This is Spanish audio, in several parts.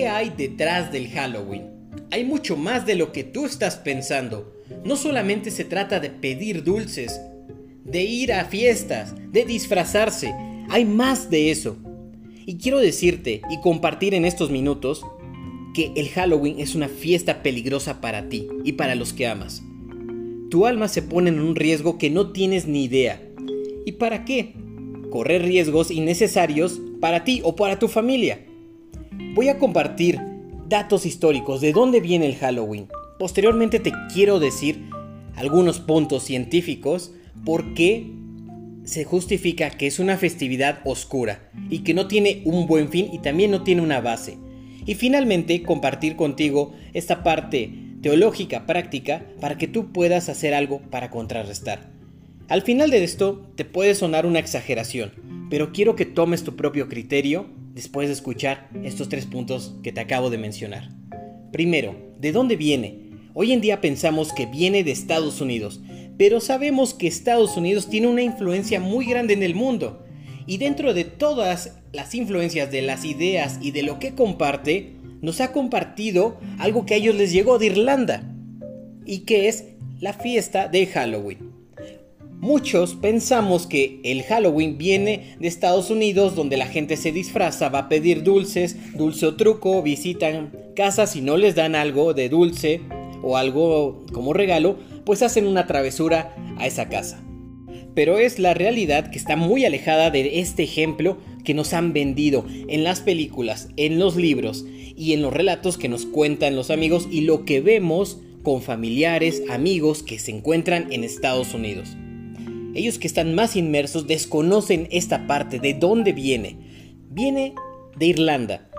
¿Qué hay detrás del Halloween? Hay mucho más de lo que tú estás pensando. No solamente se trata de pedir dulces, de ir a fiestas, de disfrazarse. Hay más de eso. Y quiero decirte y compartir en estos minutos que el Halloween es una fiesta peligrosa para ti y para los que amas. Tu alma se pone en un riesgo que no tienes ni idea. ¿Y para qué? Correr riesgos innecesarios para ti o para tu familia. Voy a compartir datos históricos de dónde viene el Halloween. Posteriormente te quiero decir algunos puntos científicos por qué se justifica que es una festividad oscura y que no tiene un buen fin y también no tiene una base. Y finalmente compartir contigo esta parte teológica práctica para que tú puedas hacer algo para contrarrestar. Al final de esto te puede sonar una exageración, pero quiero que tomes tu propio criterio después de escuchar estos tres puntos que te acabo de mencionar. Primero, ¿de dónde viene? Hoy en día pensamos que viene de Estados Unidos, pero sabemos que Estados Unidos tiene una influencia muy grande en el mundo. Y dentro de todas las influencias de las ideas y de lo que comparte, nos ha compartido algo que a ellos les llegó de Irlanda, y que es la fiesta de Halloween. Muchos pensamos que el Halloween viene de Estados Unidos donde la gente se disfraza, va a pedir dulces, dulce o truco, visitan casas y no les dan algo de dulce o algo como regalo, pues hacen una travesura a esa casa. Pero es la realidad que está muy alejada de este ejemplo que nos han vendido en las películas, en los libros y en los relatos que nos cuentan los amigos y lo que vemos con familiares, amigos que se encuentran en Estados Unidos. Ellos que están más inmersos desconocen esta parte de dónde viene. Viene de Irlanda.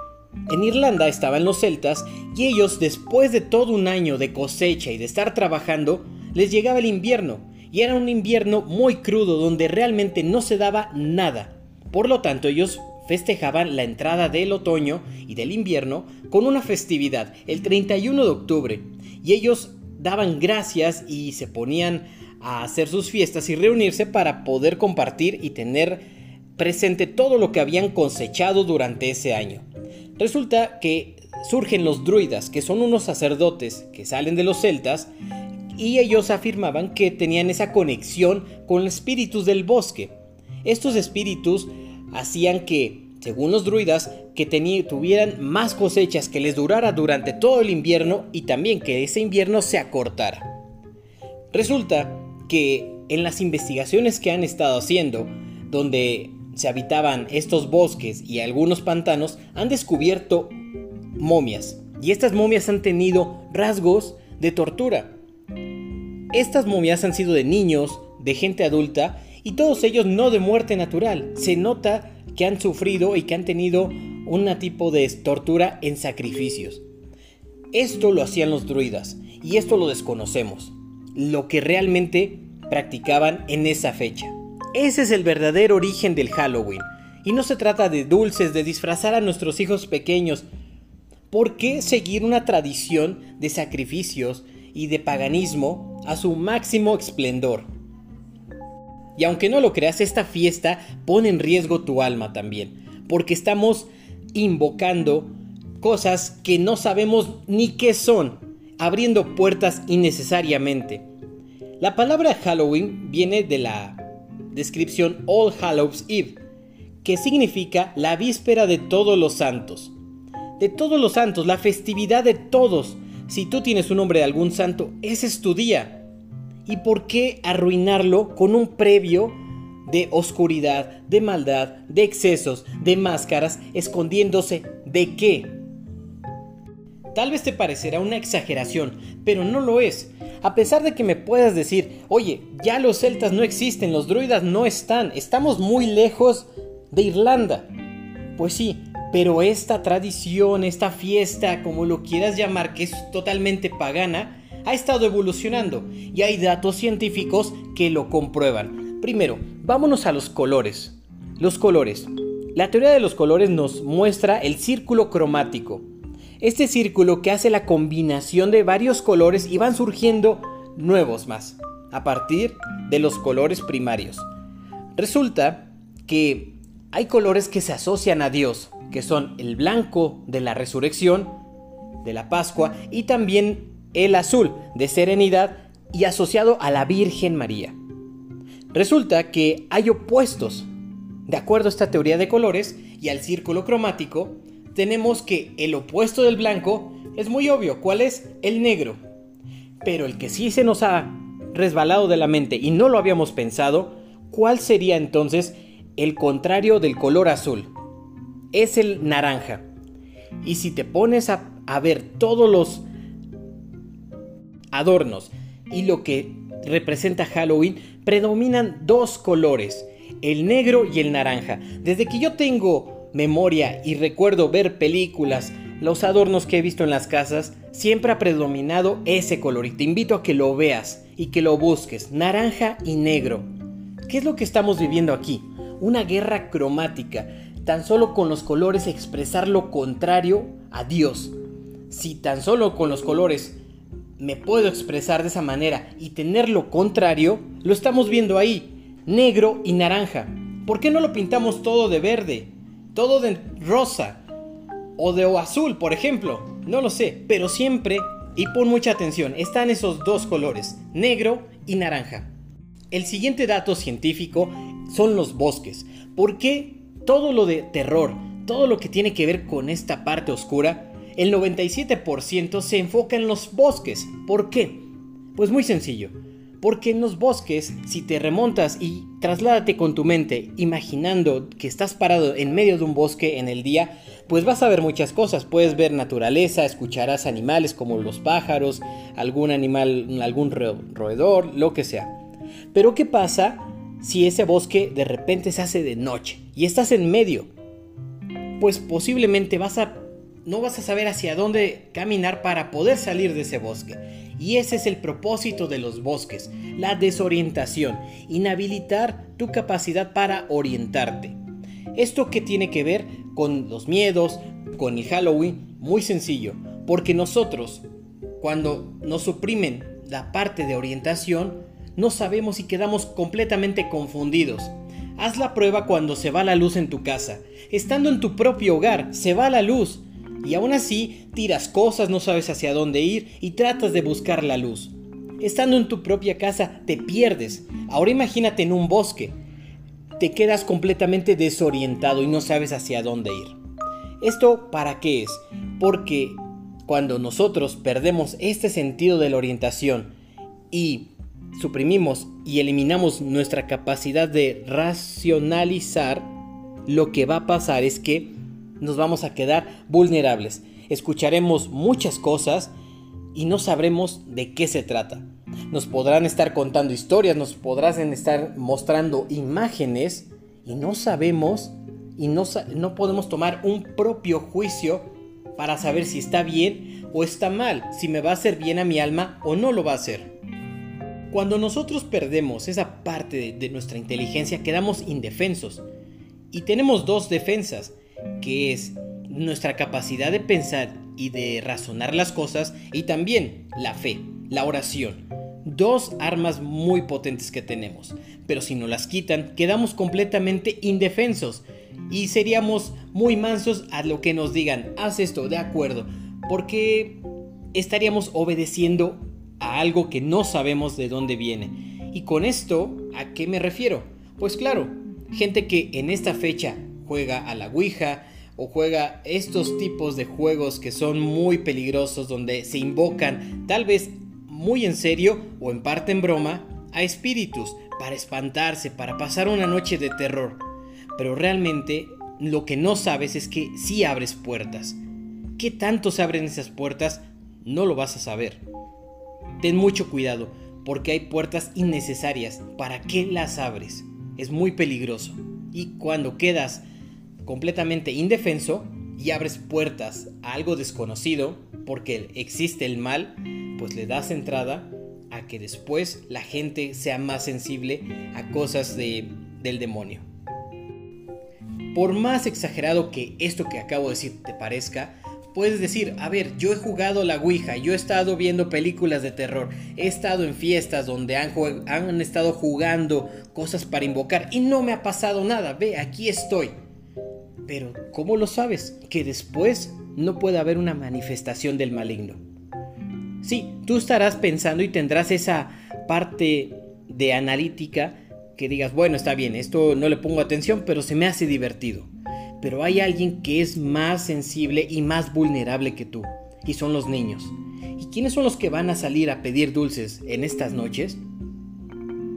En Irlanda estaban los celtas y ellos después de todo un año de cosecha y de estar trabajando, les llegaba el invierno. Y era un invierno muy crudo donde realmente no se daba nada. Por lo tanto ellos festejaban la entrada del otoño y del invierno con una festividad, el 31 de octubre. Y ellos daban gracias y se ponían a hacer sus fiestas y reunirse para poder compartir y tener presente todo lo que habían cosechado durante ese año. Resulta que surgen los druidas, que son unos sacerdotes que salen de los celtas y ellos afirmaban que tenían esa conexión con los espíritus del bosque. Estos espíritus hacían que, según los druidas, que tuvieran más cosechas que les durara durante todo el invierno y también que ese invierno se acortara. Resulta que en las investigaciones que han estado haciendo, donde se habitaban estos bosques y algunos pantanos, han descubierto momias. Y estas momias han tenido rasgos de tortura. Estas momias han sido de niños, de gente adulta, y todos ellos no de muerte natural. Se nota que han sufrido y que han tenido un tipo de tortura en sacrificios. Esto lo hacían los druidas, y esto lo desconocemos lo que realmente practicaban en esa fecha. Ese es el verdadero origen del Halloween. Y no se trata de dulces, de disfrazar a nuestros hijos pequeños. ¿Por qué seguir una tradición de sacrificios y de paganismo a su máximo esplendor? Y aunque no lo creas, esta fiesta pone en riesgo tu alma también, porque estamos invocando cosas que no sabemos ni qué son, abriendo puertas innecesariamente. La palabra Halloween viene de la descripción All Hallows Eve, que significa la víspera de todos los santos. De todos los santos, la festividad de todos. Si tú tienes un nombre de algún santo, ese es tu día. ¿Y por qué arruinarlo con un previo de oscuridad, de maldad, de excesos, de máscaras, escondiéndose de qué? Tal vez te parecerá una exageración, pero no lo es. A pesar de que me puedas decir, oye, ya los celtas no existen, los druidas no están, estamos muy lejos de Irlanda. Pues sí, pero esta tradición, esta fiesta, como lo quieras llamar, que es totalmente pagana, ha estado evolucionando y hay datos científicos que lo comprueban. Primero, vámonos a los colores. Los colores. La teoría de los colores nos muestra el círculo cromático este círculo que hace la combinación de varios colores y van surgiendo nuevos más, a partir de los colores primarios. Resulta que hay colores que se asocian a Dios, que son el blanco de la resurrección, de la Pascua, y también el azul de serenidad y asociado a la Virgen María. Resulta que hay opuestos. De acuerdo a esta teoría de colores y al círculo cromático, tenemos que el opuesto del blanco es muy obvio, ¿cuál es? El negro. Pero el que sí se nos ha resbalado de la mente y no lo habíamos pensado, ¿cuál sería entonces el contrario del color azul? Es el naranja. Y si te pones a, ver todos los adornos y lo que representa Halloween, predominan dos colores, el negro y el naranja. Desde que yo tengo memoria y recuerdo ver películas, los adornos que he visto en las casas, siempre ha predominado ese color y te invito a que lo veas y que lo busques, naranja y negro. ¿Qué es lo que estamos viviendo aquí? Una guerra cromática, tan solo con los colores expresar lo contrario a Dios. Si tan solo con los colores me puedo expresar de esa manera y tener lo contrario, lo estamos viendo ahí, negro y naranja. ¿Por qué no lo pintamos todo de verde? Todo de rosa o de azul, por ejemplo. No lo sé, pero siempre, y pon mucha atención, están esos dos colores, negro y naranja. El siguiente dato científico son los bosques. ¿Por qué todo lo de terror, todo lo que tiene que ver con esta parte oscura, el 97% se enfoca en los bosques. ¿Por qué? Pues muy sencillo. Porque en los bosques, si te remontas y trasládate con tu mente imaginando que estás parado en medio de un bosque en el día, pues vas a ver muchas cosas. Puedes ver naturaleza, escucharás animales como los pájaros, algún animal, algún roedor, lo que sea. Pero ¿qué pasa si ese bosque de repente se hace de noche y estás en medio? Pues posiblemente vas a no vas a saber hacia dónde caminar para poder salir de ese bosque. Y ese es el propósito de los bosques, la desorientación, inhabilitar tu capacidad para orientarte. Esto que tiene que ver con los miedos, con el Halloween, muy sencillo, porque nosotros, cuando nos suprimen la parte de orientación, no sabemos y quedamos completamente confundidos. Haz la prueba cuando se va la luz en tu casa. Estando en tu propio hogar, se va la luz y aún así tiras cosas, no sabes hacia dónde ir y tratas de buscar la luz. Estando en tu propia casa te pierdes. Ahora imagínate en un bosque. Te quedas completamente desorientado y no sabes hacia dónde ir. ¿Esto para qué es? Porque cuando nosotros perdemos este sentido de la orientación y suprimimos y eliminamos nuestra capacidad de racionalizar, lo que va a pasar es que nos vamos a quedar vulnerables. Escucharemos muchas cosas y no sabremos de qué se trata. Nos podrán estar contando historias, nos podrán estar mostrando imágenes y no sabemos y no, no podemos tomar un propio juicio para saber si está bien o está mal, si me va a hacer bien a mi alma o no lo va a hacer. Cuando nosotros perdemos esa parte de nuestra inteligencia quedamos indefensos. Y tenemos dos defensas que es nuestra capacidad de pensar y de razonar las cosas, y también la fe, la oración. Dos armas muy potentes que tenemos, pero si no las quitan, quedamos completamente indefensos y seríamos muy mansos a lo que nos digan, haz esto, de acuerdo, porque estaríamos obedeciendo a algo que no sabemos de dónde viene. Y con esto, ¿a qué me refiero? Pues claro, gente que en esta fecha juega a la Ouija o juega estos tipos de juegos que son muy peligrosos donde se invocan tal vez muy en serio o en parte en broma a espíritus para espantarse, para pasar una noche de terror. Pero realmente lo que no sabes es que si abres puertas. ¿Qué tanto se abren esas puertas? No lo vas a saber. Ten mucho cuidado porque hay puertas innecesarias. ¿Para qué las abres? Es muy peligroso. Y cuando quedas completamente indefenso y abres puertas a algo desconocido porque existe el mal, pues le das entrada a que después la gente sea más sensible a cosas de, del demonio. Por más exagerado que esto que acabo de decir te parezca, puedes decir, a ver, yo he jugado la Ouija, yo he estado viendo películas de terror, he estado en fiestas donde han, han estado jugando cosas para invocar y no me ha pasado nada, ve, aquí estoy. Pero, ¿cómo lo sabes? Que después no puede haber una manifestación del maligno. Sí, tú estarás pensando y tendrás esa parte de analítica que digas, bueno, está bien, esto no le pongo atención, pero se me hace divertido. Pero hay alguien que es más sensible y más vulnerable que tú, y son los niños. ¿Y quiénes son los que van a salir a pedir dulces en estas noches?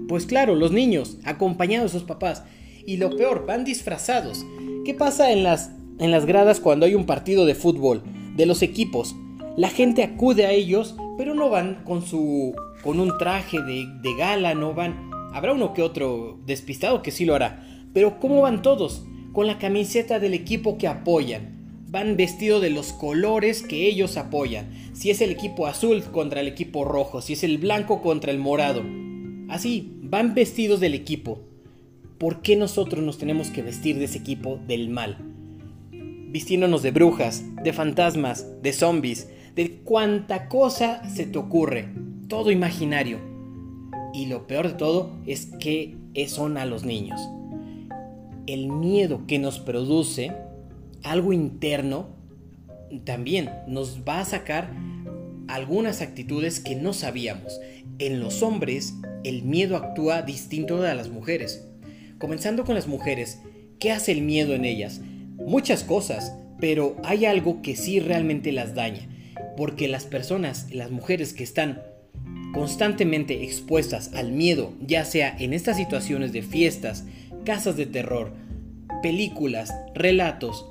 Pues claro, los niños, acompañados de sus papás. Y lo peor, van disfrazados. ¿Qué pasa en las, en las gradas cuando hay un partido de fútbol? De los equipos. La gente acude a ellos, pero no van con su. con un traje de, de gala, no van. Habrá uno que otro despistado que sí lo hará. Pero ¿cómo van todos? Con la camiseta del equipo que apoyan. Van vestidos de los colores que ellos apoyan. Si es el equipo azul contra el equipo rojo, si es el blanco contra el morado. Así, van vestidos del equipo. ¿Por qué nosotros nos tenemos que vestir de ese equipo del mal? Vistiéndonos de brujas, de fantasmas, de zombies, de cuanta cosa se te ocurre, todo imaginario. Y lo peor de todo es que son a los niños. El miedo que nos produce algo interno también nos va a sacar algunas actitudes que no sabíamos. En los hombres el miedo actúa distinto de las mujeres. Comenzando con las mujeres, ¿qué hace el miedo en ellas? Muchas cosas, pero hay algo que sí realmente las daña porque las personas, las mujeres que están constantemente expuestas al miedo, ya sea en estas situaciones de fiestas, casas de terror, películas, relatos,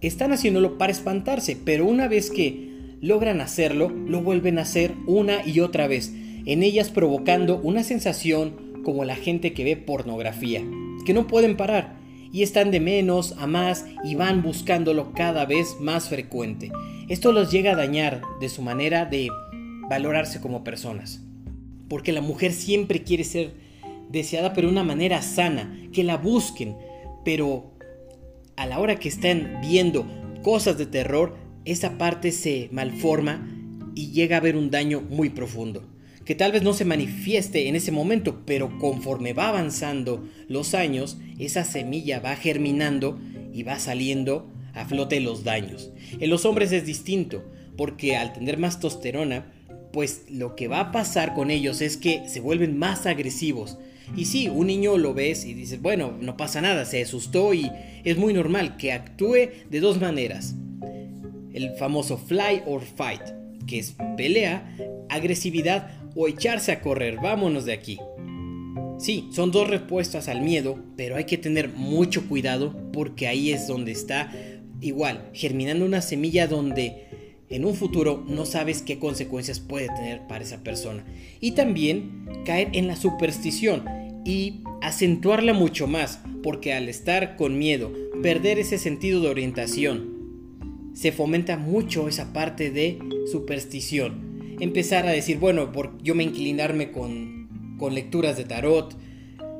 están haciéndolo para espantarse, pero una vez que logran hacerlo, lo vuelven a hacer una y otra vez, en ellas provocando una sensación como la gente que ve pornografía, que no pueden parar y están de menos a más y van buscándolo cada vez más frecuente. Esto los llega a dañar de su manera de valorarse como personas. Porque la mujer siempre quiere ser deseada pero de una manera sana, que la busquen, pero a la hora que están viendo cosas de terror, esa parte se malforma y llega a haber un daño muy profundo que tal vez no se manifieste en ese momento, pero conforme va avanzando los años, esa semilla va germinando y va saliendo a flote los daños. En los hombres es distinto, porque al tener más testosterona, pues lo que va a pasar con ellos es que se vuelven más agresivos. Y sí, un niño lo ves y dices, bueno, no pasa nada, se asustó y es muy normal que actúe de dos maneras. El famoso fly or fight, que es pelea, agresividad o echarse a correr, vámonos de aquí. Sí, son dos respuestas al miedo, pero hay que tener mucho cuidado porque ahí es donde está igual, germinando una semilla donde en un futuro no sabes qué consecuencias puede tener para esa persona. Y también caer en la superstición y acentuarla mucho más, porque al estar con miedo, perder ese sentido de orientación, se fomenta mucho esa parte de superstición empezar a decir, bueno, por yo me inclinarme con, con lecturas de tarot,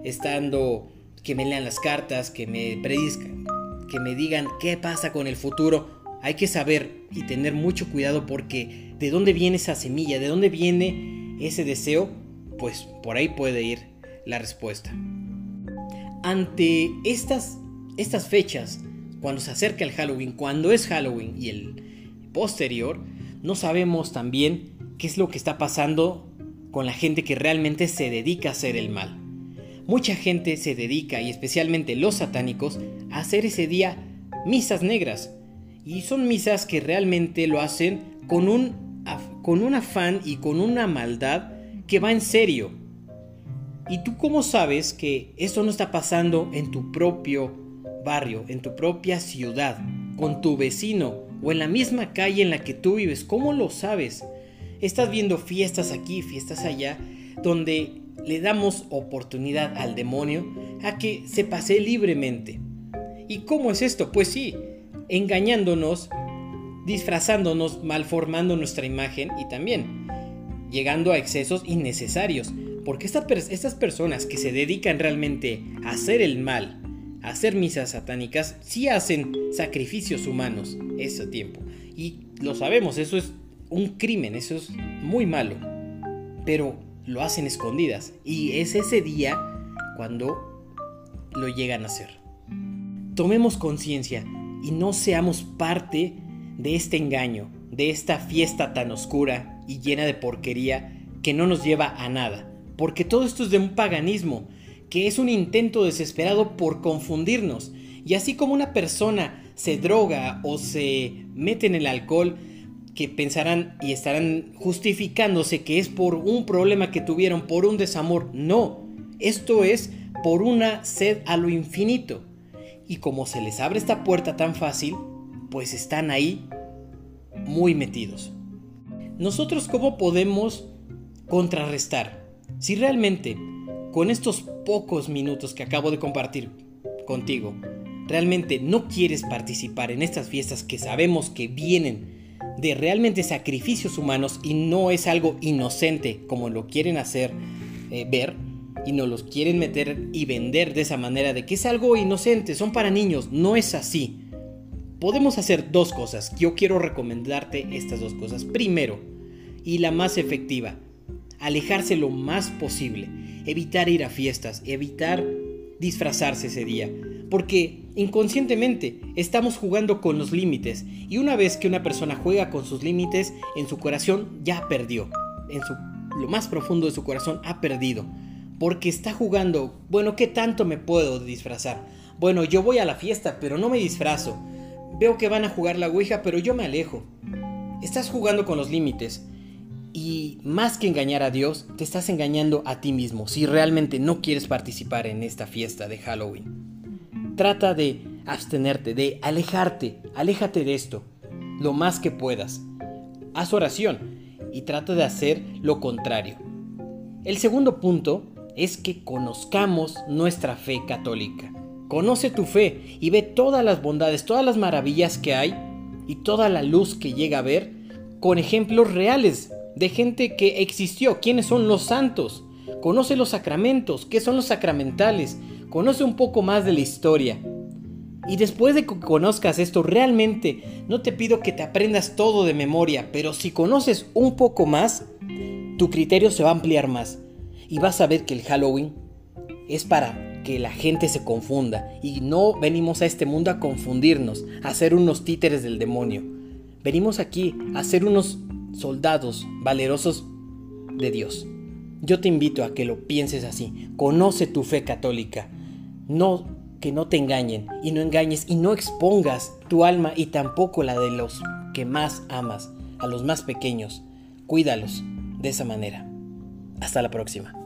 estando que me lean las cartas, que me predizcan, que me digan qué pasa con el futuro. Hay que saber y tener mucho cuidado porque de dónde viene esa semilla, de dónde viene ese deseo, pues por ahí puede ir la respuesta. Ante estas, estas fechas, cuando se acerca el Halloween, cuando es Halloween y el posterior, no sabemos también qué es lo que está pasando con la gente que realmente se dedica a hacer el mal. Mucha gente se dedica, y especialmente los satánicos, a hacer ese día misas negras. Y son misas que realmente lo hacen con un, con un afán y con una maldad que va en serio. ¿Y tú cómo sabes que eso no está pasando en tu propio barrio, en tu propia ciudad, con tu vecino o en la misma calle en la que tú vives? ¿Cómo lo sabes? Estás viendo fiestas aquí, fiestas allá, donde le damos oportunidad al demonio a que se pase libremente. ¿Y cómo es esto? Pues sí, engañándonos, disfrazándonos, malformando nuestra imagen y también llegando a excesos innecesarios. Porque estas personas que se dedican realmente a hacer el mal, a hacer misas satánicas, sí hacen sacrificios humanos ese tiempo. Y lo sabemos, eso es un crimen, eso es muy malo. Pero lo hacen escondidas. Y es ese día cuando lo llegan a hacer. Tomemos conciencia y no seamos parte de este engaño, de esta fiesta tan oscura y llena de porquería que no nos lleva a nada. Porque todo esto es de un paganismo, que es un intento desesperado por confundirnos. Y así como una persona se droga o se mete en el alcohol, que pensarán y estarán justificándose que es por un problema que tuvieron, por un desamor. No, esto es por una sed a lo infinito. Y como se les abre esta puerta tan fácil, pues están ahí muy metidos. Nosotros cómo podemos contrarrestar? Si realmente con estos pocos minutos que acabo de compartir contigo, realmente no quieres participar en estas fiestas que sabemos que vienen de realmente sacrificios humanos y no es algo inocente como lo quieren hacer eh, ver y nos los quieren meter y vender de esa manera de que es algo inocente, son para niños, no es así. Podemos hacer dos cosas, yo quiero recomendarte estas dos cosas. Primero, y la más efectiva, alejarse lo más posible, evitar ir a fiestas, evitar disfrazarse ese día, porque inconscientemente estamos jugando con los límites y una vez que una persona juega con sus límites, en su corazón ya perdió, en su, lo más profundo de su corazón ha perdido, porque está jugando, bueno, ¿qué tanto me puedo disfrazar? Bueno, yo voy a la fiesta, pero no me disfrazo. Veo que van a jugar la Ouija, pero yo me alejo. Estás jugando con los límites y más que engañar a Dios, te estás engañando a ti mismo si realmente no quieres participar en esta fiesta de Halloween. Trata de abstenerte, de alejarte, aléjate de esto, lo más que puedas. Haz oración y trata de hacer lo contrario. El segundo punto es que conozcamos nuestra fe católica. Conoce tu fe y ve todas las bondades, todas las maravillas que hay y toda la luz que llega a ver con ejemplos reales de gente que existió, quiénes son los santos, conoce los sacramentos, qué son los sacramentales, conoce un poco más de la historia. Y después de que conozcas esto, realmente no te pido que te aprendas todo de memoria, pero si conoces un poco más, tu criterio se va a ampliar más. Y vas a ver que el Halloween es para que la gente se confunda. Y no venimos a este mundo a confundirnos, a ser unos títeres del demonio. Venimos aquí a ser unos soldados valerosos de Dios. Yo te invito a que lo pienses así. Conoce tu fe católica. No que no te engañen y no engañes y no expongas tu alma y tampoco la de los que más amas, a los más pequeños. Cuídalos de esa manera. Hasta la próxima.